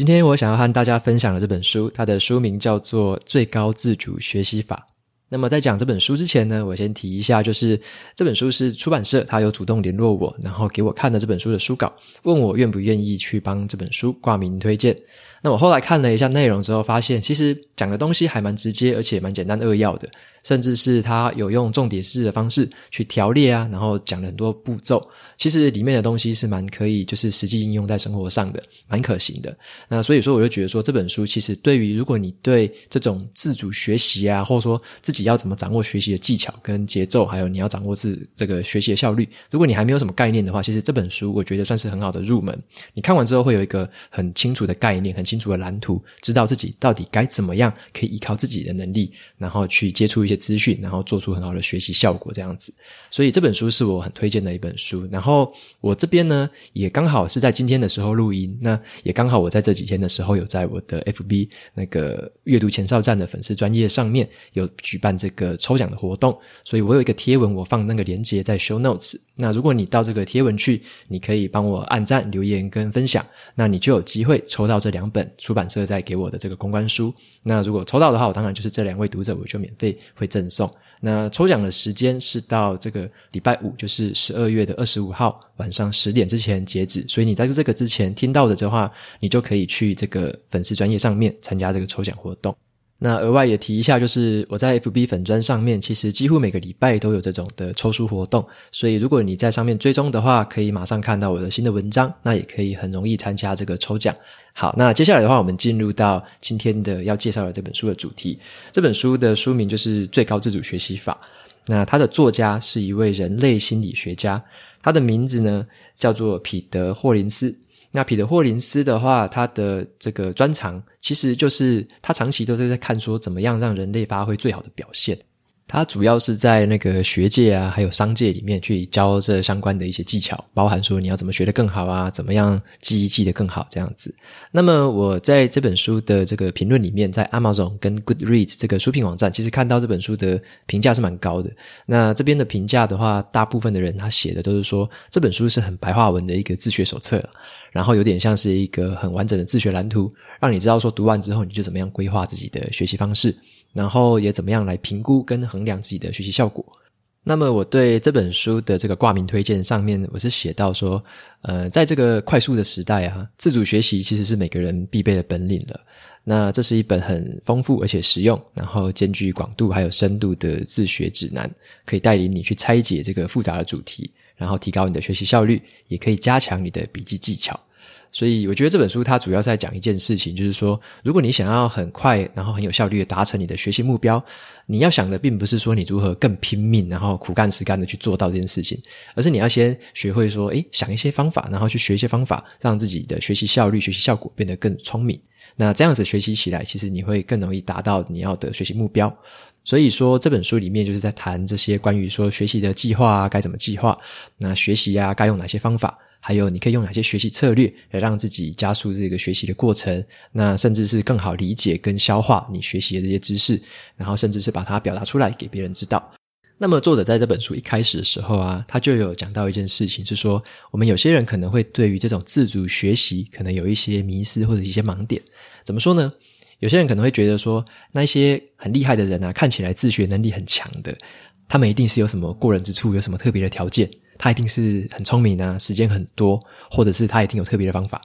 今天我想要和大家分享的这本书，它的书名叫做《最高自主学习法》。那么在讲这本书之前呢，我先提一下，就是这本书是出版社他有主动联络我，然后给我看了这本书的书稿，问我愿不愿意去帮这本书挂名推荐。那我后来看了一下内容之后，发现其实讲的东西还蛮直接，而且蛮简单扼要的，甚至是他有用重点式的方式去条列啊，然后讲了很多步骤。其实里面的东西是蛮可以，就是实际应用在生活上的，蛮可行的。那所以说，我就觉得说这本书其实对于如果你对这种自主学习啊，或者说自己要怎么掌握学习的技巧跟节奏，还有你要掌握自这个学习的效率，如果你还没有什么概念的话，其实这本书我觉得算是很好的入门。你看完之后会有一个很清楚的概念，很清楚的蓝图，知道自己到底该怎么样可以依靠自己的能力，然后去接触一些资讯，然后做出很好的学习效果这样子。所以这本书是我很推荐的一本书。然后。我这边呢，也刚好是在今天的时候录音，那也刚好我在这几天的时候有在我的 FB 那个阅读前哨站的粉丝专页上面有举办这个抽奖的活动，所以我有一个贴文，我放那个链接在 Show Notes。那如果你到这个贴文去，你可以帮我按赞、留言跟分享，那你就有机会抽到这两本出版社在给我的这个公关书。那如果抽到的话，我当然就是这两位读者，我就免费会赠送。那抽奖的时间是到这个礼拜五，就是十二月的二十五号晚上十点之前截止，所以你在这个之前听到的这话，你就可以去这个粉丝专业上面参加这个抽奖活动。那额外也提一下，就是我在 FB 粉砖上面，其实几乎每个礼拜都有这种的抽书活动，所以如果你在上面追踪的话，可以马上看到我的新的文章，那也可以很容易参加这个抽奖。好，那接下来的话，我们进入到今天的要介绍的这本书的主题。这本书的书名就是《最高自主学习法》，那它的作家是一位人类心理学家，他的名字呢叫做彼得·霍林斯。那彼得·霍林斯的话，他的这个专长其实就是他长期都是在看说怎么样让人类发挥最好的表现。他主要是在那个学界啊，还有商界里面去教这相关的一些技巧，包含说你要怎么学得更好啊，怎么样记忆记得更好这样子。那么我在这本书的这个评论里面，在 Amazon 跟 Goodreads 这个书评网站，其实看到这本书的评价是蛮高的。那这边的评价的话，大部分的人他写的都是说这本书是很白话文的一个自学手册，然后有点像是一个很完整的自学蓝图，让你知道说读完之后你就怎么样规划自己的学习方式。然后也怎么样来评估跟衡量自己的学习效果？那么我对这本书的这个挂名推荐上面，我是写到说，呃，在这个快速的时代啊，自主学习其实是每个人必备的本领了。那这是一本很丰富而且实用，然后兼具广度还有深度的自学指南，可以带领你去拆解这个复杂的主题，然后提高你的学习效率，也可以加强你的笔记技巧。所以我觉得这本书它主要在讲一件事情，就是说，如果你想要很快然后很有效率的达成你的学习目标，你要想的并不是说你如何更拼命，然后苦干实干的去做到这件事情，而是你要先学会说，诶，想一些方法，然后去学一些方法，让自己的学习效率、学习效果变得更聪明。那这样子学习起来，其实你会更容易达到你要的学习目标。所以说这本书里面就是在谈这些关于说学习的计划啊，该怎么计划，那学习啊，该用哪些方法。还有，你可以用哪些学习策略来让自己加速这个学习的过程？那甚至是更好理解跟消化你学习的这些知识，然后甚至是把它表达出来给别人知道。那么，作者在这本书一开始的时候啊，他就有讲到一件事情，是说我们有些人可能会对于这种自主学习可能有一些迷失或者一些盲点。怎么说呢？有些人可能会觉得说，那些很厉害的人啊，看起来自学能力很强的，他们一定是有什么过人之处，有什么特别的条件。他一定是很聪明啊，时间很多，或者是他一定有特别的方法。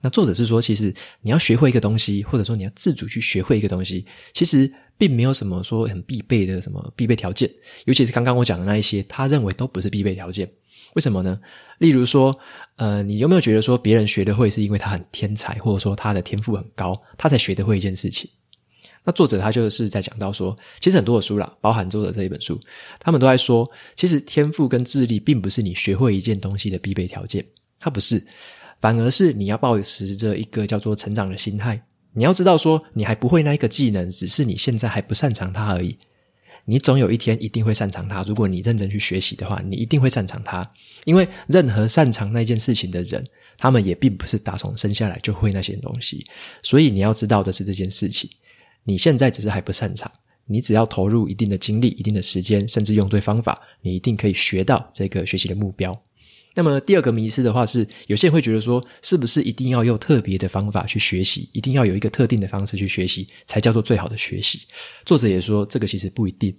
那作者是说，其实你要学会一个东西，或者说你要自主去学会一个东西，其实并没有什么说很必备的什么必备条件。尤其是刚刚我讲的那一些，他认为都不是必备条件。为什么呢？例如说，呃，你有没有觉得说别人学得会是因为他很天才，或者说他的天赋很高，他才学得会一件事情？那作者他就是在讲到说，其实很多的书啦，包含作者这一本书，他们都在说，其实天赋跟智力并不是你学会一件东西的必备条件，它不是，反而是你要抱持着一个叫做成长的心态，你要知道说，你还不会那一个技能，只是你现在还不擅长它而已。你总有一天一定会擅长它。如果你认真去学习的话，你一定会擅长它。因为任何擅长那件事情的人，他们也并不是打从生下来就会那些东西。所以你要知道的是这件事情，你现在只是还不擅长。你只要投入一定的精力、一定的时间，甚至用对方法，你一定可以学到这个学习的目标。那么第二个迷思的话是，有些人会觉得说，是不是一定要用特别的方法去学习，一定要有一个特定的方式去学习，才叫做最好的学习？作者也说，这个其实不一定。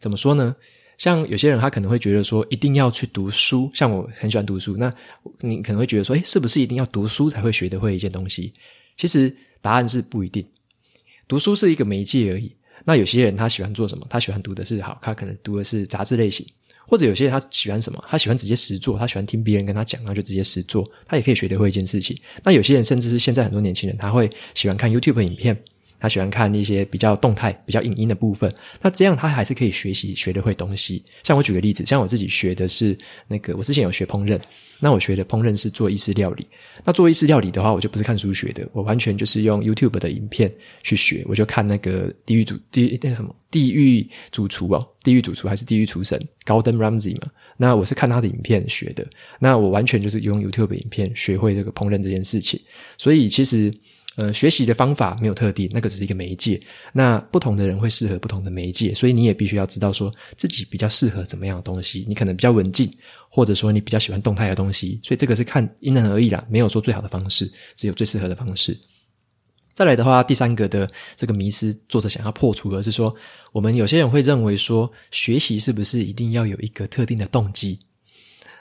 怎么说呢？像有些人他可能会觉得说，一定要去读书，像我很喜欢读书，那你可能会觉得说，诶，是不是一定要读书才会学得会一件东西？其实答案是不一定，读书是一个媒介而已。那有些人他喜欢做什么？他喜欢读的是好，他可能读的是杂志类型，或者有些人他喜欢什么？他喜欢直接实做，他喜欢听别人跟他讲，然后就直接实做，他也可以学得会一件事情。那有些人甚至是现在很多年轻人，他会喜欢看 YouTube 影片。他喜欢看一些比较动态、比较影音的部分，那这样他还是可以学习学得会东西。像我举个例子，像我自己学的是那个，我之前有学烹饪，那我学的烹饪是做意式料理。那做意式料理的话，我就不是看书学的，我完全就是用 YouTube 的影片去学。我就看那个地狱主地那什么地狱主厨哦，地狱主厨还是地狱厨神 Gordon Ramsay 嘛？那我是看他的影片学的。那我完全就是用 YouTube 影片学会这个烹饪这件事情。所以其实。呃，学习的方法没有特定，那个只是一个媒介。那不同的人会适合不同的媒介，所以你也必须要知道说自己比较适合怎么样的东西。你可能比较文静，或者说你比较喜欢动态的东西，所以这个是看因人而异啦，没有说最好的方式，只有最适合的方式。再来的话，第三个的这个迷思，作者想要破除的是说，我们有些人会认为说，学习是不是一定要有一个特定的动机？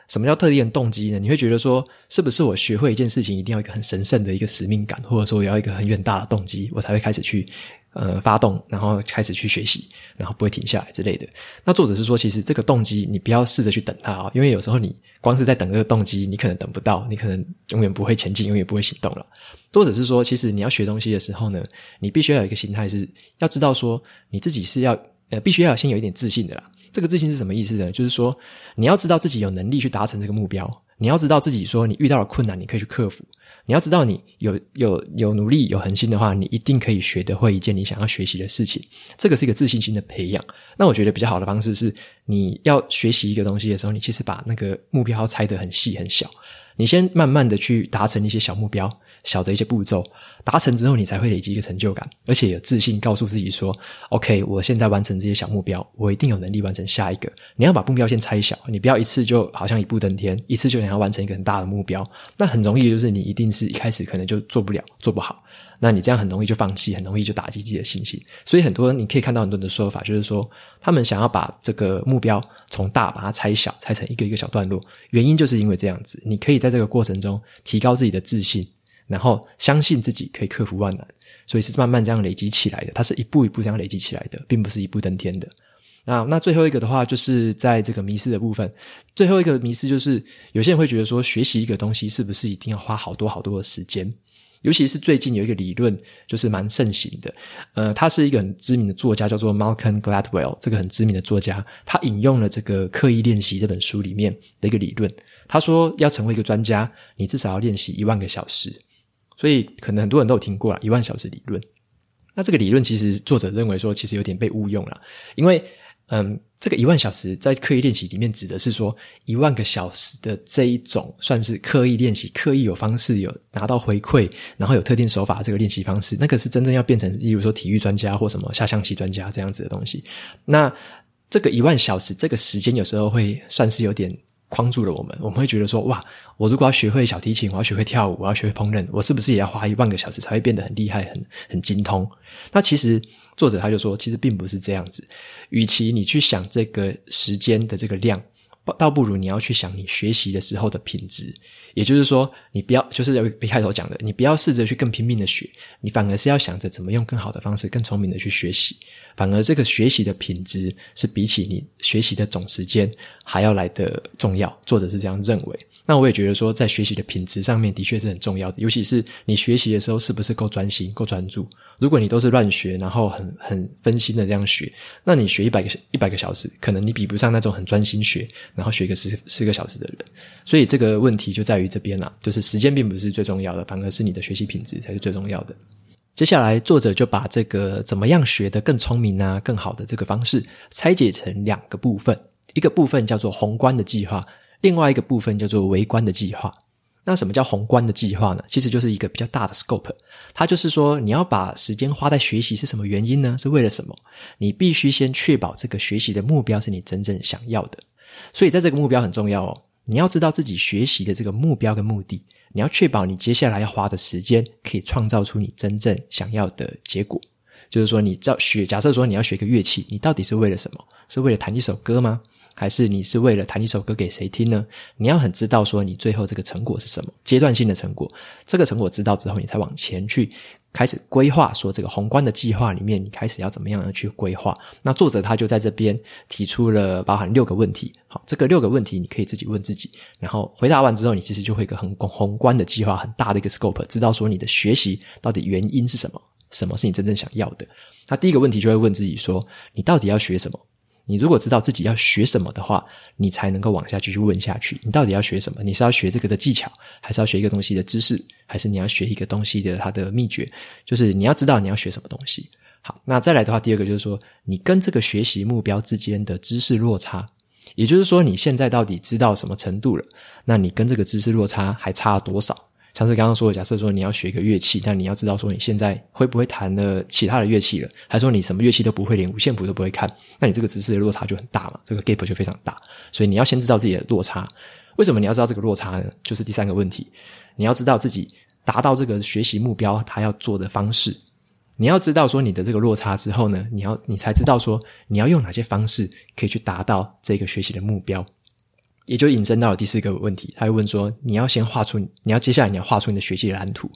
什么叫特定的动机呢？你会觉得说，是不是我学会一件事情一定要一个很神圣的一个使命感，或者说我要一个很远大的动机，我才会开始去呃发动，然后开始去学习，然后不会停下来之类的？那作者是说，其实这个动机你不要试着去等它啊，因为有时候你光是在等这个动机，你可能等不到，你可能永远不会前进，永远不会行动了。作者是说，其实你要学东西的时候呢，你必须要有一个心态，是要知道说你自己是要呃，必须要先有一点自信的啦。这个自信是什么意思呢？就是说，你要知道自己有能力去达成这个目标，你要知道自己说你遇到了困难，你可以去克服。你要知道你有有有努力有恒心的话，你一定可以学得会一件你想要学习的事情。这个是一个自信心的培养。那我觉得比较好的方式是，你要学习一个东西的时候，你其实把那个目标拆得很细很小，你先慢慢的去达成一些小目标。小的一些步骤达成之后，你才会累积一个成就感，而且有自信，告诉自己说：“OK，我现在完成这些小目标，我一定有能力完成下一个。”你要把目标先拆小，你不要一次就好像一步登天，一次就想要完成一个很大的目标，那很容易就是你一定是一开始可能就做不了，做不好。那你这样很容易就放弃，很容易就打击自己的信心。所以很多你可以看到很多人的说法，就是说他们想要把这个目标从大把它拆小，拆成一个一个小段落，原因就是因为这样子，你可以在这个过程中提高自己的自信。然后相信自己可以克服万难，所以是慢慢这样累积起来的。它是一步一步这样累积起来的，并不是一步登天的。那那最后一个的话，就是在这个迷失的部分。最后一个迷失就是，有些人会觉得说，学习一个东西是不是一定要花好多好多的时间？尤其是最近有一个理论，就是蛮盛行的。呃，他是一个很知名的作家，叫做 Malcolm Gladwell。这个很知名的作家，他引用了这个《刻意练习》这本书里面的一个理论。他说，要成为一个专家，你至少要练习一万个小时。所以，可能很多人都有听过啦，一万小时理论。那这个理论其实作者认为说，其实有点被误用了，因为，嗯，这个一万小时在刻意练习里面指的是说，一万个小时的这一种算是刻意练习，刻意有方式有拿到回馈，然后有特定手法这个练习方式，那个是真正要变成，例如说体育专家或什么下象棋专家这样子的东西。那这个一万小时这个时间有时候会算是有点。框住了我们，我们会觉得说：哇，我如果要学会小提琴，我要学会跳舞，我要学会烹饪，我是不是也要花一万个小时才会变得很厉害、很很精通？那其实作者他就说，其实并不是这样子。与其你去想这个时间的这个量，倒不如你要去想你学习的时候的品质。也就是说，你不要就是一开头讲的，你不要试着去更拼命的学，你反而是要想着怎么用更好的方式、更聪明的去学习。反而这个学习的品质是比起你学习的总时间还要来得重要，作者是这样认为。那我也觉得说，在学习的品质上面的确是很重要的，尤其是你学习的时候是不是够专心、够专注。如果你都是乱学，然后很很分心的这样学，那你学一百个一百个小时，可能你比不上那种很专心学，然后学个十十个小时的人。所以这个问题就在于这边啦，就是时间并不是最重要的，反而是你的学习品质才是最重要的。接下来，作者就把这个怎么样学得更聪明啊、更好的这个方式拆解成两个部分，一个部分叫做宏观的计划，另外一个部分叫做微观的计划。那什么叫宏观的计划呢？其实就是一个比较大的 scope，它就是说你要把时间花在学习是什么原因呢？是为了什么？你必须先确保这个学习的目标是你真正想要的。所以在这个目标很重要哦，你要知道自己学习的这个目标跟目的。你要确保你接下来要花的时间可以创造出你真正想要的结果，就是说，你造学，假设说你要学个乐器，你到底是为了什么？是为了弹一首歌吗？还是你是为了弹一首歌给谁听呢？你要很知道说你最后这个成果是什么，阶段性的成果。这个成果知道之后，你才往前去。开始规划，说这个宏观的计划里面，你开始要怎么样的去规划？那作者他就在这边提出了包含六个问题。好，这个六个问题你可以自己问自己，然后回答完之后，你其实就会有一个很宏观的计划，很大的一个 scope，知道说你的学习到底原因是什么，什么是你真正想要的。那第一个问题就会问自己说，你到底要学什么？你如果知道自己要学什么的话，你才能够往下继续问下去。你到底要学什么？你是要学这个的技巧，还是要学一个东西的知识，还是你要学一个东西的它的秘诀？就是你要知道你要学什么东西。好，那再来的话，第二个就是说，你跟这个学习目标之间的知识落差，也就是说，你现在到底知道什么程度了？那你跟这个知识落差还差多少？像是刚刚说的，假设说你要学一个乐器，但你要知道说你现在会不会弹的其他的乐器了，还是说你什么乐器都不会，连五线谱都不会看，那你这个知识的落差就很大嘛，这个 gap 就非常大。所以你要先知道自己的落差。为什么你要知道这个落差呢？就是第三个问题，你要知道自己达到这个学习目标他要做的方式。你要知道说你的这个落差之后呢，你要你才知道说你要用哪些方式可以去达到这个学习的目标。也就引申到了第四个问题，他会问说：你要先画出，你要接下来你要画出你的学习蓝图。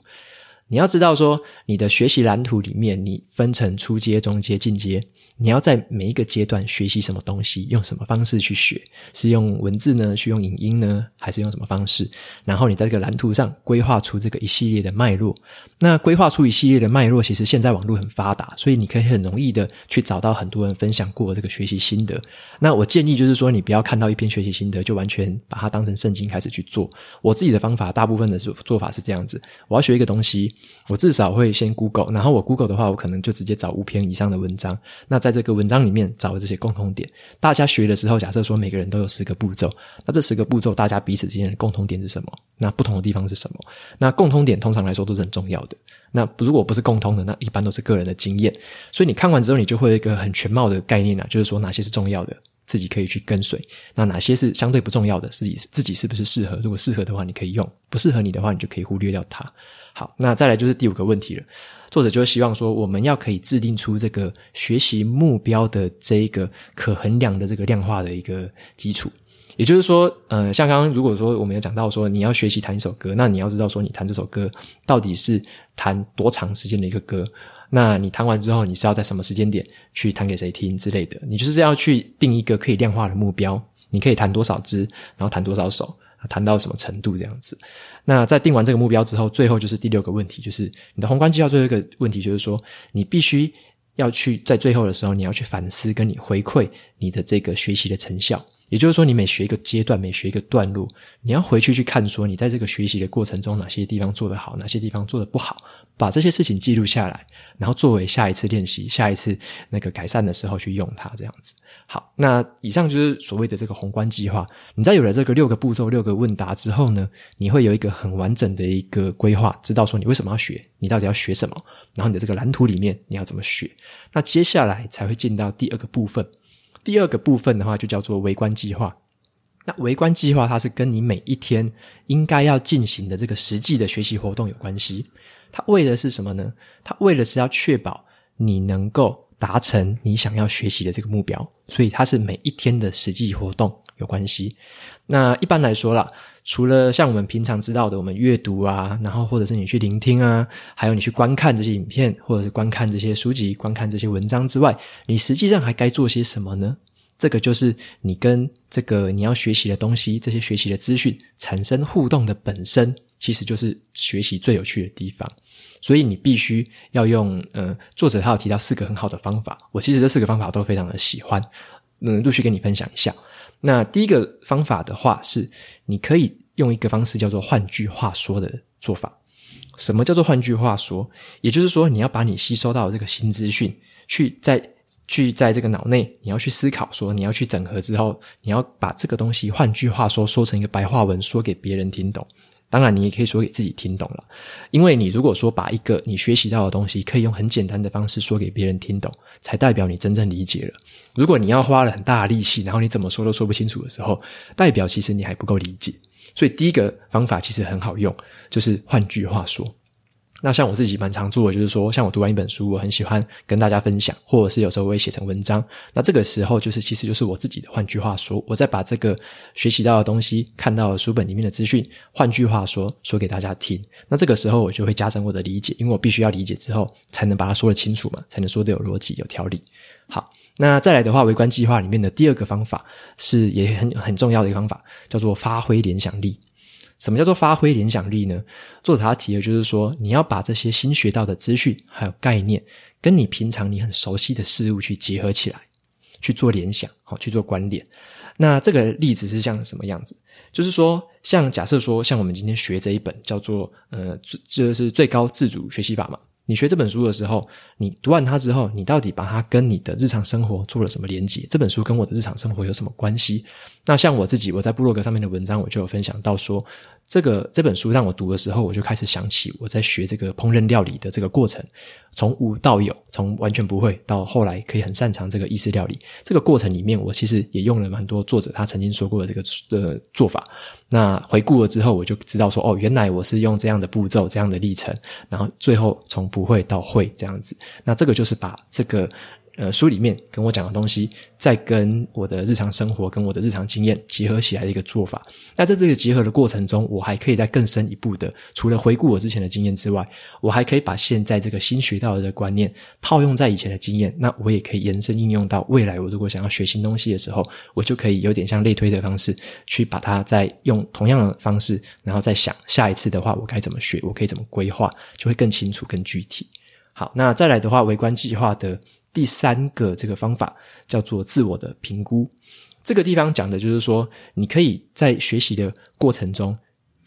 你要知道说，你的学习蓝图里面，你分成初阶、中阶、进阶。你要在每一个阶段学习什么东西，用什么方式去学？是用文字呢？去用影音呢？还是用什么方式？然后你在这个蓝图上规划出这个一系列的脉络。那规划出一系列的脉络，其实现在网络很发达，所以你可以很容易的去找到很多人分享过这个学习心得。那我建议就是说，你不要看到一篇学习心得就完全把它当成圣经开始去做。我自己的方法，大部分的做做法是这样子：我要学一个东西，我至少会先 Google，然后我 Google 的话，我可能就直接找五篇以上的文章。那在这个文章里面找这些共同点，大家学的时候，假设说每个人都有十个步骤，那这十个步骤大家彼此之间的共同点是什么？那不同的地方是什么？那共同点通常来说都是很重要的。那如果不是共通的，那一般都是个人的经验。所以你看完之后，你就会有一个很全貌的概念啊，就是说哪些是重要的，自己可以去跟随；那哪些是相对不重要的，自己自己是不是适合？如果适合的话，你可以用；不适合你的话，你就可以忽略掉它。好，那再来就是第五个问题了。作者就希望说，我们要可以制定出这个学习目标的这一个可衡量的这个量化的一个基础。也就是说，呃，像刚刚如果说我们有讲到说，你要学习弹一首歌，那你要知道说，你弹这首歌到底是弹多长时间的一个歌？那你弹完之后，你是要在什么时间点去弹给谁听之类的？你就是要去定一个可以量化的目标，你可以弹多少支，然后弹多少首，谈到什么程度这样子。那在定完这个目标之后，最后就是第六个问题，就是你的宏观绩效最后一个问题，就是说你必须要去在最后的时候，你要去反思，跟你回馈你的这个学习的成效。也就是说，你每学一个阶段，每学一个段落，你要回去去看，说你在这个学习的过程中，哪些地方做得好，哪些地方做得不好，把这些事情记录下来，然后作为下一次练习、下一次那个改善的时候去用它，这样子。好，那以上就是所谓的这个宏观计划。你在有了这个六个步骤、六个问答之后呢，你会有一个很完整的一个规划，知道说你为什么要学，你到底要学什么，然后你的这个蓝图里面你要怎么学。那接下来才会进到第二个部分。第二个部分的话，就叫做围观计划。那围观计划，它是跟你每一天应该要进行的这个实际的学习活动有关系。它为的是什么呢？它为的是要确保你能够达成你想要学习的这个目标，所以它是每一天的实际活动有关系。那一般来说啦，除了像我们平常知道的，我们阅读啊，然后或者是你去聆听啊，还有你去观看这些影片，或者是观看这些书籍、观看这些文章之外，你实际上还该做些什么呢？这个就是你跟这个你要学习的东西、这些学习的资讯产生互动的本身，其实就是学习最有趣的地方。所以你必须要用，呃，作者他有提到四个很好的方法，我其实这四个方法都非常的喜欢，嗯，陆续跟你分享一下。那第一个方法的话是，你可以用一个方式叫做“换句话说”的做法。什么叫做换句话说？也就是说，你要把你吸收到的这个新资讯，去在去在这个脑内，你要去思考，说你要去整合之后，你要把这个东西，换句话说，说成一个白话文，说给别人听懂。当然，你也可以说给自己听懂了，因为你如果说把一个你学习到的东西，可以用很简单的方式说给别人听懂，才代表你真正理解了。如果你要花了很大的力气，然后你怎么说都说不清楚的时候，代表其实你还不够理解。所以第一个方法其实很好用，就是换句话说。那像我自己蛮常做的，就是说，像我读完一本书，我很喜欢跟大家分享，或者是有时候我会写成文章。那这个时候，就是其实就是我自己的。换句话说，我再把这个学习到的东西、看到的书本里面的资讯，换句话说，说给大家听。那这个时候，我就会加深我的理解，因为我必须要理解之后，才能把它说得清楚嘛，才能说得有逻辑、有条理。好，那再来的话，微观计划里面的第二个方法是也很很重要的一个方法，叫做发挥联想力。什么叫做发挥联想力呢？作者他提的就是说，你要把这些新学到的资讯还有概念，跟你平常你很熟悉的事物去结合起来，去做联想，好，去做关联。那这个例子是像什么样子？就是说，像假设说，像我们今天学这一本叫做呃，这就是最高自主学习法嘛。你学这本书的时候，你读完它之后，你到底把它跟你的日常生活做了什么连接？这本书跟我的日常生活有什么关系？那像我自己，我在部落格上面的文章，我就有分享到说，这个这本书让我读的时候，我就开始想起我在学这个烹饪料理的这个过程，从无到有，从完全不会到后来可以很擅长这个意式料理，这个过程里面，我其实也用了蛮多作者他曾经说过的这个呃做法。那回顾了之后，我就知道说，哦，原来我是用这样的步骤、这样的历程，然后最后从不会到会这样子。那这个就是把这个。呃，书里面跟我讲的东西，再跟我的日常生活、跟我的日常经验结合起来的一个做法。那在这个结合的过程中，我还可以再更深一步的，除了回顾我之前的经验之外，我还可以把现在这个新学到的观念套用在以前的经验。那我也可以延伸应用到未来。我如果想要学新东西的时候，我就可以有点像类推的方式，去把它再用同样的方式，然后再想下一次的话，我该怎么学，我可以怎么规划，就会更清楚、更具体。好，那再来的话，微观计划的。第三个这个方法叫做自我的评估。这个地方讲的就是说，你可以在学习的过程中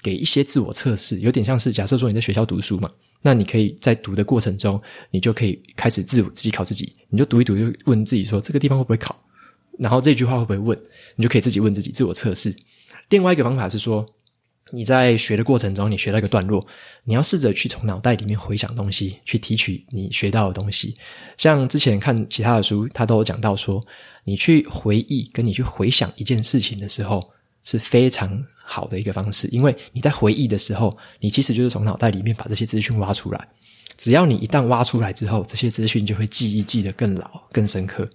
给一些自我测试，有点像是假设说你在学校读书嘛，那你可以在读的过程中，你就可以开始自我自己考自己，你就读一读，就问自己说这个地方会不会考，然后这句话会不会问，你就可以自己问自己自我测试。另外一个方法是说。你在学的过程中，你学到一个段落，你要试着去从脑袋里面回想东西，去提取你学到的东西。像之前看其他的书，他都有讲到说，你去回忆跟你去回想一件事情的时候，是非常好的一个方式。因为你在回忆的时候，你其实就是从脑袋里面把这些资讯挖出来。只要你一旦挖出来之后，这些资讯就会记忆记得更牢、更深刻。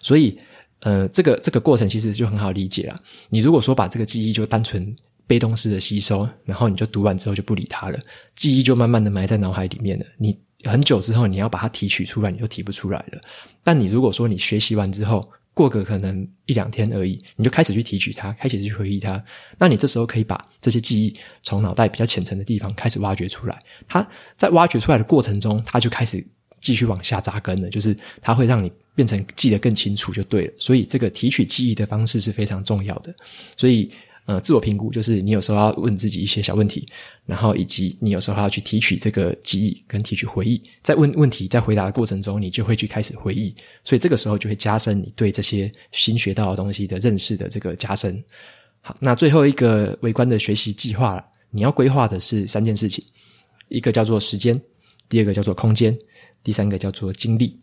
所以，呃，这个这个过程其实就很好理解了。你如果说把这个记忆就单纯被动式的吸收，然后你就读完之后就不理它了，记忆就慢慢的埋在脑海里面了。你很久之后你要把它提取出来，你就提不出来了。但你如果说你学习完之后，过个可能一两天而已，你就开始去提取它，开始去回忆它，那你这时候可以把这些记忆从脑袋比较浅层的地方开始挖掘出来。它在挖掘出来的过程中，它就开始继续往下扎根了，就是它会让你变成记得更清楚就对了。所以这个提取记忆的方式是非常重要的。所以。呃，自我评估就是你有时候要问自己一些小问题，然后以及你有时候要去提取这个记忆跟提取回忆，在问问题在回答的过程中，你就会去开始回忆，所以这个时候就会加深你对这些新学到的东西的认识的这个加深。好，那最后一个微观的学习计划，你要规划的是三件事情，一个叫做时间，第二个叫做空间，第三个叫做精力。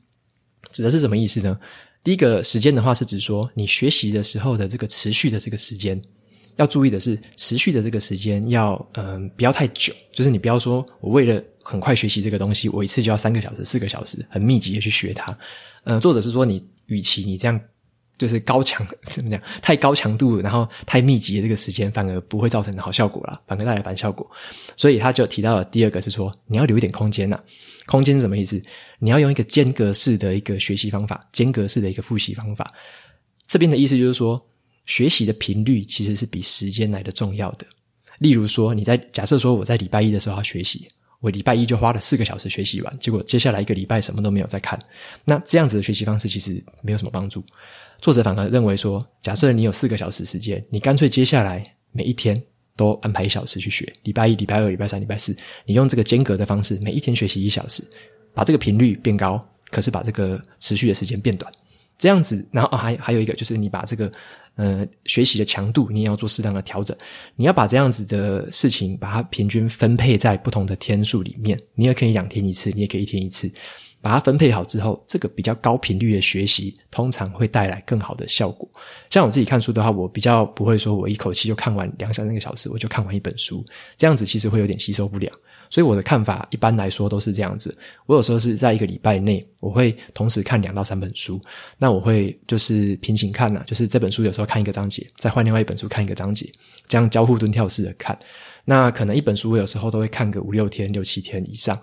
指的是什么意思呢？第一个时间的话是指说你学习的时候的这个持续的这个时间。要注意的是，持续的这个时间要嗯、不要太久，就是你不要说我为了很快学习这个东西，我一次就要三个小时、四个小时，很密集的去学它。嗯、呃，作者是说你，与其你这样就是高强 怎么讲，太高强度，然后太密集的这个时间，反而不会造成好效果啦，反而带来反效果。所以他就提到了第二个是说，你要留一点空间呐。空间是什么意思？你要用一个间隔式的一个学习方法，间隔式的一个复习方法。这边的意思就是说。学习的频率其实是比时间来的重要的。例如说，你在假设说我在礼拜一的时候要学习，我礼拜一就花了四个小时学习完，结果接下来一个礼拜什么都没有再看，那这样子的学习方式其实没有什么帮助。作者反而认为说，假设你有四个小时时间，你干脆接下来每一天都安排一小时去学，礼拜一、礼拜二、礼拜三、礼拜四，你用这个间隔的方式，每一天学习一小时，把这个频率变高，可是把这个持续的时间变短，这样子，然后啊，还还有一个就是你把这个呃学习的强度，你也要做适当的调整，你要把这样子的事情，把它平均分配在不同的天数里面，你也可以两天一次，你也可以一天一次。把它分配好之后，这个比较高频率的学习，通常会带来更好的效果。像我自己看书的话，我比较不会说我一口气就看完两三个小时，我就看完一本书，这样子其实会有点吸收不良。所以我的看法一般来说都是这样子。我有时候是在一个礼拜内，我会同时看两到三本书。那我会就是平行看呢、就是这本书有时候看一个章节，再换另外一本书看一个章节，这样交互蹲跳式的看。那可能一本书我有时候都会看个五六天、六七天以上。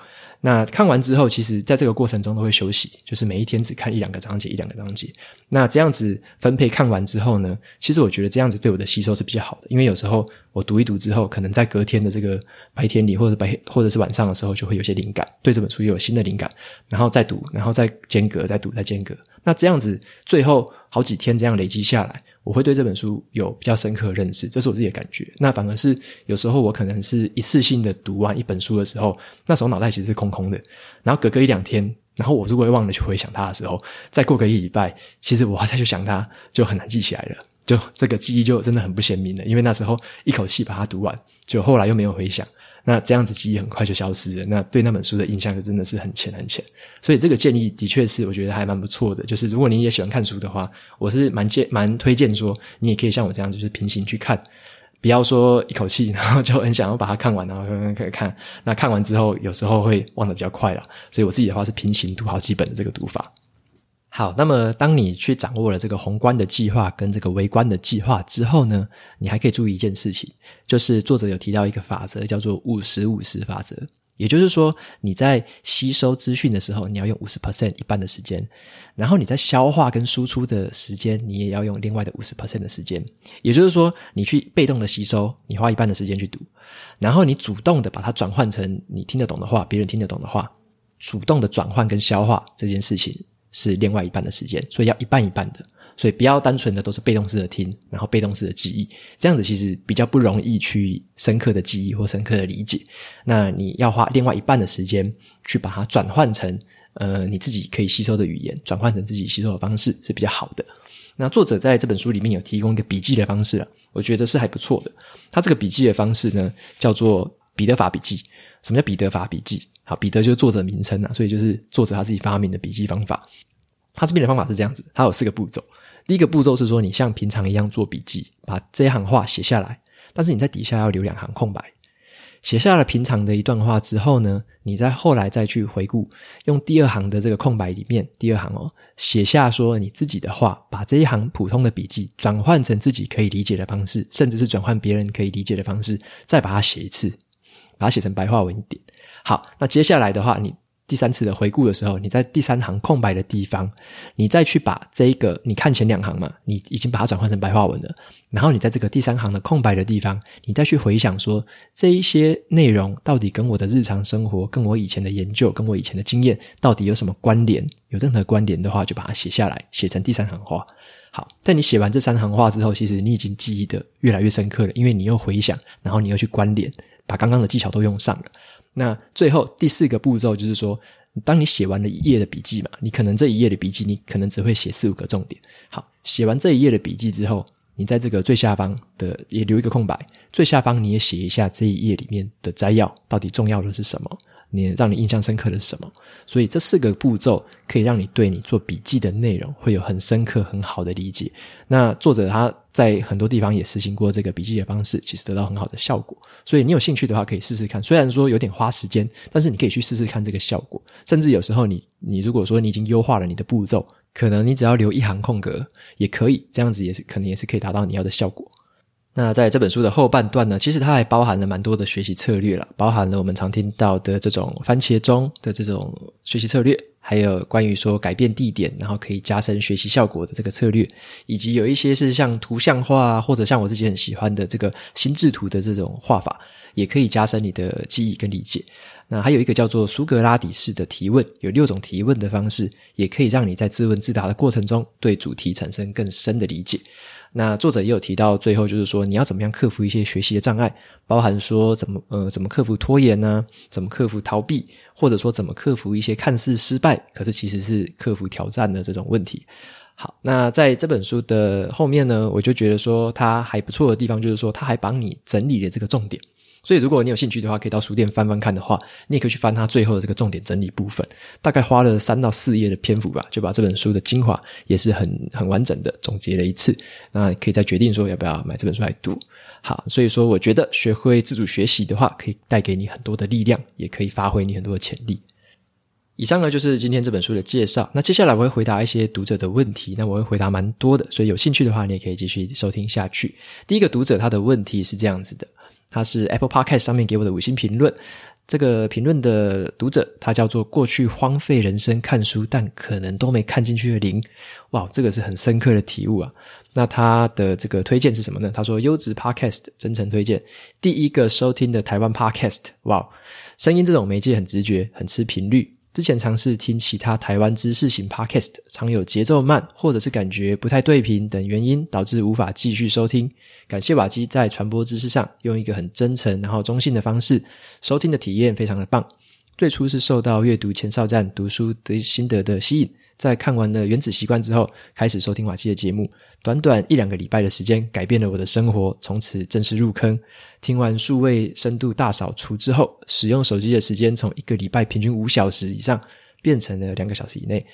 那看完之后，其实在这个过程中都会休息，就是每一天只看一两个章节，一两个章节。那这样子分配看完之后呢，其实我觉得这样子对我的吸收是比较好的，因为有时候我读一读之后，可能在隔天的这个白天里，或者白或者是晚上的时候，就会有些灵感，对这本书又有新的灵感，然后再读，然后再间隔，再读，再间隔。那这样子最后好几天这样累积下来。我会对这本书有比较深刻的认识，这是我自己的感觉。那反而是有时候我可能是一次性的读完一本书的时候，那时候脑袋其实是空空的。然后隔个一两天，然后我如果会忘了去回想它的时候，再过个一礼拜，其实我再去想它就很难记起来了，就这个记忆就真的很不鲜明了。因为那时候一口气把它读完，就后来又没有回想。那这样子记忆很快就消失了，那对那本书的印象就真的是很浅很浅。所以这个建议的确是我觉得还蛮不错的。就是如果你也喜欢看书的话，我是蛮建蛮推荐说，你也可以像我这样，就是平行去看，不要说一口气，然后就很想要把它看完，然后可以看。那看完之后，有时候会忘得比较快了。所以我自己的话是平行读好几本的这个读法。好，那么当你去掌握了这个宏观的计划跟这个微观的计划之后呢，你还可以注意一件事情，就是作者有提到一个法则，叫做五十五十法则。也就是说，你在吸收资讯的时候，你要用五十 percent 一半的时间，然后你在消化跟输出的时间，你也要用另外的五十 percent 的时间。也就是说，你去被动的吸收，你花一半的时间去读，然后你主动的把它转换成你听得懂的话，别人听得懂的话，主动的转换跟消化这件事情。是另外一半的时间，所以要一半一半的，所以不要单纯的都是被动式的听，然后被动式的记忆，这样子其实比较不容易去深刻的记忆或深刻的理解。那你要花另外一半的时间去把它转换成呃你自己可以吸收的语言，转换成自己吸收的方式是比较好的。那作者在这本书里面有提供一个笔记的方式啊，我觉得是还不错的。他这个笔记的方式呢，叫做彼得法笔记。什么叫彼得法笔记？好，彼得就是作者名称啊，所以就是作者他自己发明的笔记方法。他这边的方法是这样子，他有四个步骤。第一个步骤是说，你像平常一样做笔记，把这一行话写下来，但是你在底下要留两行空白。写下了平常的一段话之后呢，你再后来再去回顾，用第二行的这个空白里面，第二行哦，写下说你自己的话，把这一行普通的笔记转换成自己可以理解的方式，甚至是转换别人可以理解的方式，再把它写一次，把它写成白话文一点。好，那接下来的话，你。第三次的回顾的时候，你在第三行空白的地方，你再去把这一个，你看前两行嘛，你已经把它转换成白话文了。然后你在这个第三行的空白的地方，你再去回想说，这一些内容到底跟我的日常生活、跟我以前的研究、跟我以前的经验到底有什么关联？有任何关联的话，就把它写下来，写成第三行话。好，在你写完这三行话之后，其实你已经记忆的越来越深刻了，因为你又回想，然后你又去关联，把刚刚的技巧都用上了。那最后第四个步骤就是说，当你写完了一页的笔记嘛，你可能这一页的笔记你可能只会写四五个重点。好，写完这一页的笔记之后，你在这个最下方的也留一个空白，最下方你也写一下这一页里面的摘要到底重要的是什么。你让你印象深刻的是什么？所以这四个步骤可以让你对你做笔记的内容会有很深刻、很好的理解。那作者他在很多地方也实行过这个笔记的方式，其实得到很好的效果。所以你有兴趣的话，可以试试看。虽然说有点花时间，但是你可以去试试看这个效果。甚至有时候你你如果说你已经优化了你的步骤，可能你只要留一行空格也可以，这样子也是可能也是可以达到你要的效果。那在这本书的后半段呢，其实它还包含了蛮多的学习策略了，包含了我们常听到的这种番茄钟的这种学习策略，还有关于说改变地点，然后可以加深学习效果的这个策略，以及有一些是像图像化或者像我自己很喜欢的这个心智图的这种画法，也可以加深你的记忆跟理解。那还有一个叫做苏格拉底式的提问，有六种提问的方式，也可以让你在自问自答的过程中对主题产生更深的理解。那作者也有提到，最后就是说你要怎么样克服一些学习的障碍，包含说怎么呃怎么克服拖延呢？怎么克服逃避，或者说怎么克服一些看似失败，可是其实是克服挑战的这种问题。好，那在这本书的后面呢，我就觉得说他还不错的地方，就是说他还帮你整理了这个重点。所以如果你有兴趣的话，可以到书店翻翻看的话，你也可以去翻它最后的这个重点整理部分，大概花了三到四页的篇幅吧，就把这本书的精华也是很很完整的总结了一次。那可以再决定说要不要买这本书来读。好，所以说我觉得学会自主学习的话，可以带给你很多的力量，也可以发挥你很多的潜力。以上呢就是今天这本书的介绍。那接下来我会回答一些读者的问题，那我会回答蛮多的，所以有兴趣的话，你也可以继续收听下去。第一个读者他的问题是这样子的。他是 Apple Podcast 上面给我的五星评论，这个评论的读者他叫做过去荒废人生看书，但可能都没看进去的零。哇，这个是很深刻的体悟啊！那他的这个推荐是什么呢？他说优质 Podcast 真诚推荐，第一个收听的台湾 Podcast。哇，声音这种媒介很直觉，很吃频率。之前尝试听其他台湾知识型 Podcast，常有节奏慢，或者是感觉不太对频等原因，导致无法继续收听。感谢瓦基在传播知识上用一个很真诚然后中性的方式，收听的体验非常的棒。最初是受到阅读前哨站读书的心得的吸引，在看完了《原子习惯》之后，开始收听瓦基的节目。短短一两个礼拜的时间，改变了我的生活，从此正式入坑。听完数位深度大扫除之后，使用手机的时间从一个礼拜平均五小时以上，变成了两个小时以内。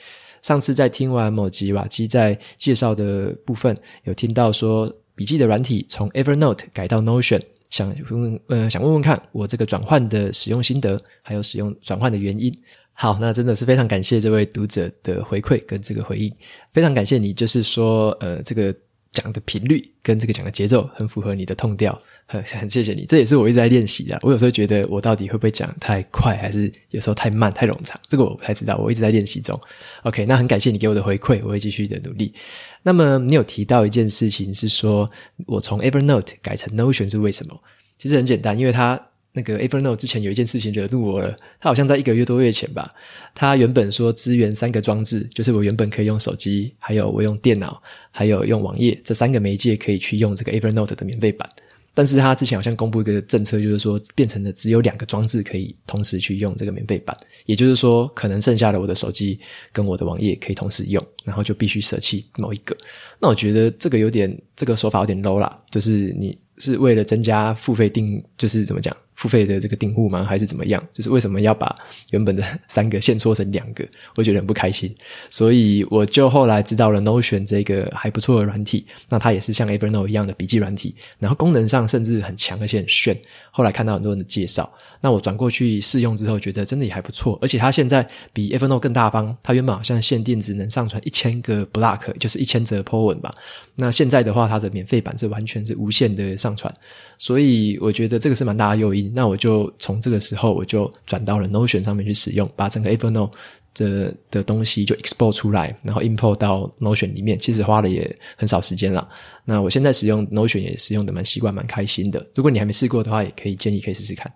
上次在听完某集瓦基在介绍的部分，有听到说笔记的软体从 Evernote 改到 Notion，想问呃想问问看我这个转换的使用心得，还有使用转换的原因。好，那真的是非常感谢这位读者的回馈跟这个回应，非常感谢你，就是说，呃，这个讲的频率跟这个讲的节奏很符合你的痛调，很很谢谢你，这也是我一直在练习的。我有时候觉得我到底会不会讲太快，还是有时候太慢、太冗长，这个我不太知道，我一直在练习中。OK，那很感谢你给我的回馈，我会继续的努力。那么你有提到一件事情是说，我从 Evernote 改成 Notion 是为什么？其实很简单，因为它。那个 Evernote 之前有一件事情惹怒我了，他好像在一个月多月前吧，他原本说支援三个装置，就是我原本可以用手机，还有我用电脑，还有用网页这三个媒介可以去用这个 Evernote 的免费版。但是他之前好像公布一个政策，就是说变成了只有两个装置可以同时去用这个免费版，也就是说可能剩下的我的手机跟我的网页可以同时用，然后就必须舍弃某一个。那我觉得这个有点，这个说法有点 low 啦，就是你是为了增加付费订，就是怎么讲？付费的这个订户吗？还是怎么样？就是为什么要把原本的 三个线缩成两个？我觉得很不开心。所以我就后来知道了 Notion 这个还不错的软体，那它也是像 Evernote 一样的笔记软体，然后功能上甚至很强，而且很炫。后来看到很多人的介绍。那我转过去试用之后，觉得真的也还不错，而且它现在比 Evernote 更大方。它原本好像限定只能上传一千个 block，就是一千则 po 文吧。那现在的话，它的免费版是完全是无限的上传，所以我觉得这个是蛮大的诱因。那我就从这个时候，我就转到了 Notion 上面去使用，把整个 Evernote 的的东西就 export 出来，然后 import 到 Notion 里面。其实花了也很少时间了。那我现在使用 Notion 也使用的蛮习惯、蛮开心的。如果你还没试过的话，也可以建议可以试试看。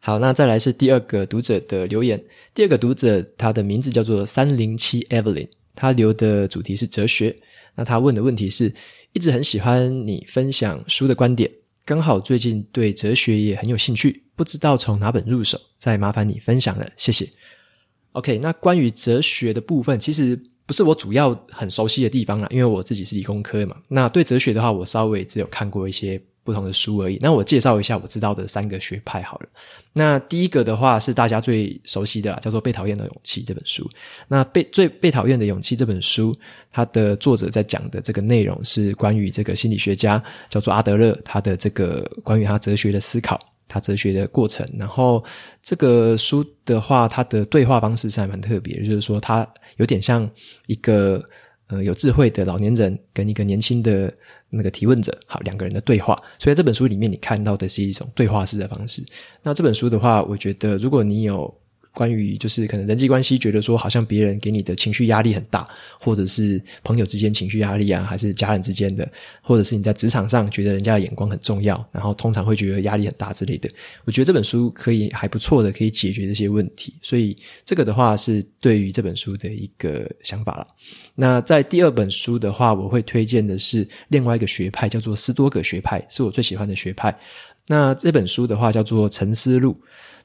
好，那再来是第二个读者的留言。第二个读者他的名字叫做三零七 Evelyn，他留的主题是哲学。那他问的问题是：一直很喜欢你分享书的观点，刚好最近对哲学也很有兴趣，不知道从哪本入手，再麻烦你分享了，谢谢。OK，那关于哲学的部分，其实不是我主要很熟悉的地方啦，因为我自己是理工科嘛。那对哲学的话，我稍微只有看过一些。不同的书而已。那我介绍一下我知道的三个学派好了。那第一个的话是大家最熟悉的，叫做《被讨厌的勇气》这本书。那被最被讨厌的勇气这本书，它的作者在讲的这个内容是关于这个心理学家叫做阿德勒，他的这个关于他哲学的思考，他哲学的过程。然后这个书的话，它的对话方式是还蛮特别，就是说它有点像一个呃有智慧的老年人跟一个年轻的。那个提问者，好，两个人的对话，所以这本书里面你看到的是一种对话式的方式。那这本书的话，我觉得如果你有关于就是可能人际关系，觉得说好像别人给你的情绪压力很大，或者是朋友之间情绪压力啊，还是家人之间的，或者是你在职场上觉得人家的眼光很重要，然后通常会觉得压力很大之类的。我觉得这本书可以还不错的，可以解决这些问题。所以这个的话是对于这本书的一个想法了。那在第二本书的话，我会推荐的是另外一个学派，叫做斯多葛学派，是我最喜欢的学派。那这本书的话叫做《沉思录》，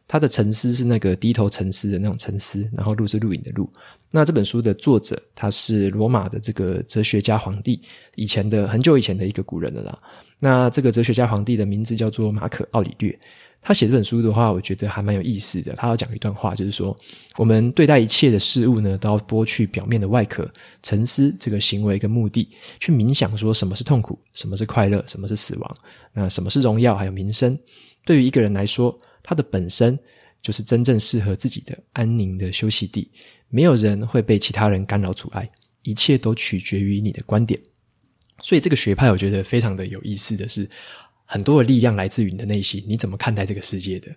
他的“沉思”是那个低头沉思的那种沉思，然后“录”是录影的“录”。那这本书的作者他是罗马的这个哲学家皇帝，以前的很久以前的一个古人了啦。那这个哲学家皇帝的名字叫做马可·奥里略。他写这本书的话，我觉得还蛮有意思的。他要讲一段话，就是说，我们对待一切的事物呢，都要剥去表面的外壳，沉思这个行为跟目的，去冥想说什么是痛苦，什么是快乐，什么是死亡，那什么是荣耀，还有名声。对于一个人来说，它的本身就是真正适合自己的安宁的休息地。没有人会被其他人干扰阻碍，一切都取决于你的观点。所以这个学派，我觉得非常的有意思的是。很多的力量来自于你的内心，你怎么看待这个世界的，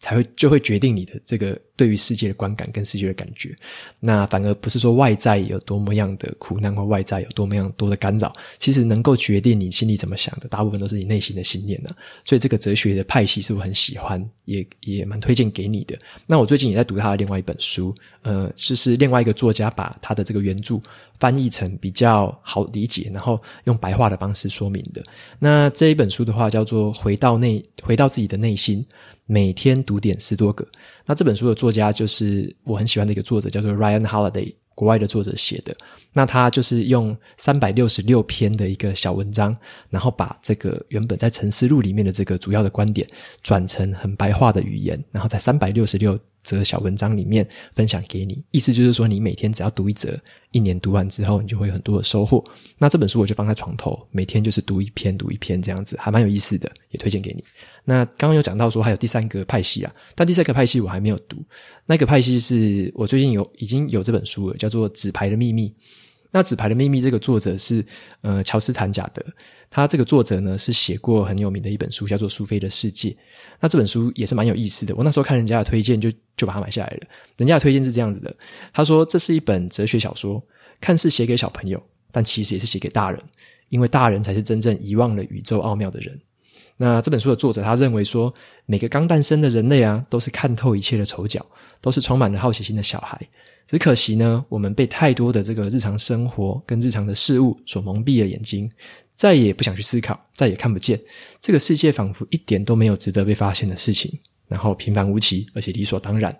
才会就会决定你的这个对于世界的观感跟世界的感觉。那反而不是说外在有多么样的苦难或外在有多么样多的干扰，其实能够决定你心里怎么想的，大部分都是你内心的信念呢。所以这个哲学的派系是我很喜欢，也也蛮推荐给你的。那我最近也在读他的另外一本书，呃，就是另外一个作家把他的这个原著。翻译成比较好理解，然后用白话的方式说明的。那这一本书的话，叫做《回到内，回到自己的内心》，每天读点十多个。那这本书的作家就是我很喜欢的一个作者，叫做 Ryan Holiday，国外的作者写的。那他就是用三百六十六篇的一个小文章，然后把这个原本在《沉思录》里面的这个主要的观点，转成很白话的语言，然后在三百六十六则小文章里面分享给你，意思就是说，你每天只要读一则，一年读完之后，你就会有很多的收获。那这本书我就放在床头，每天就是读一篇，读一篇这样子，还蛮有意思的，也推荐给你。那刚刚有讲到说还有第三个派系啊，但第三个派系我还没有读，那个派系是我最近有已经有这本书了，叫做《纸牌的秘密》。那《纸牌的秘密》这个作者是呃乔斯坦贾德，他这个作者呢是写过很有名的一本书，叫做《苏菲的世界》。那这本书也是蛮有意思的，我那时候看人家的推荐就就把它买下来了。人家的推荐是这样子的，他说这是一本哲学小说，看似写给小朋友，但其实也是写给大人，因为大人才是真正遗忘了宇宙奥妙的人。那这本书的作者他认为说，每个刚诞生的人类啊，都是看透一切的丑角，都是充满了好奇心的小孩。只可惜呢，我们被太多的这个日常生活跟日常的事物所蒙蔽了眼睛，再也不想去思考，再也看不见这个世界，仿佛一点都没有值得被发现的事情，然后平凡无奇，而且理所当然。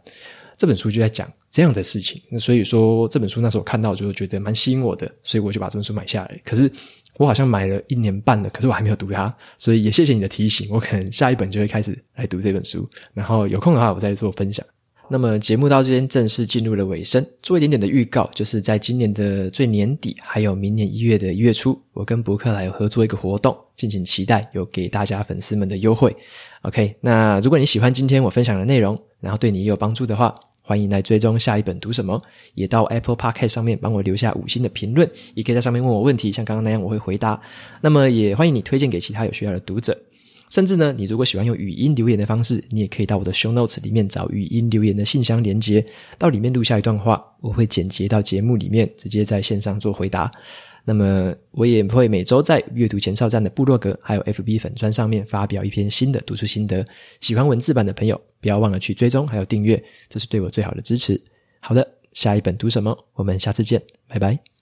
这本书就在讲这样的事情。那所以说，这本书那时候看到就觉得蛮吸引我的，所以我就把这本书买下来。可是我好像买了一年半了，可是我还没有读它，所以也谢谢你的提醒，我可能下一本就会开始来读这本书。然后有空的话，我再做分享。那么节目到这边正式进入了尾声，做一点点的预告，就是在今年的最年底，还有明年一月的一月初，我跟博客来有合作一个活动，敬请期待，有给大家粉丝们的优惠。OK，那如果你喜欢今天我分享的内容，然后对你也有帮助的话，欢迎来追踪下一本读什么，也到 Apple Podcast 上面帮我留下五星的评论，也可以在上面问我问题，像刚刚那样我会回答。那么也欢迎你推荐给其他有需要的读者。甚至呢，你如果喜欢用语音留言的方式，你也可以到我的 show notes 里面找语音留言的信箱连接，到里面录下一段话，我会剪辑到节目里面，直接在线上做回答。那么我也会每周在阅读前哨站的部落格还有 FB 粉专上面发表一篇新的读书心得。喜欢文字版的朋友，不要忘了去追踪还有订阅，这是对我最好的支持。好的，下一本读什么？我们下次见，拜拜。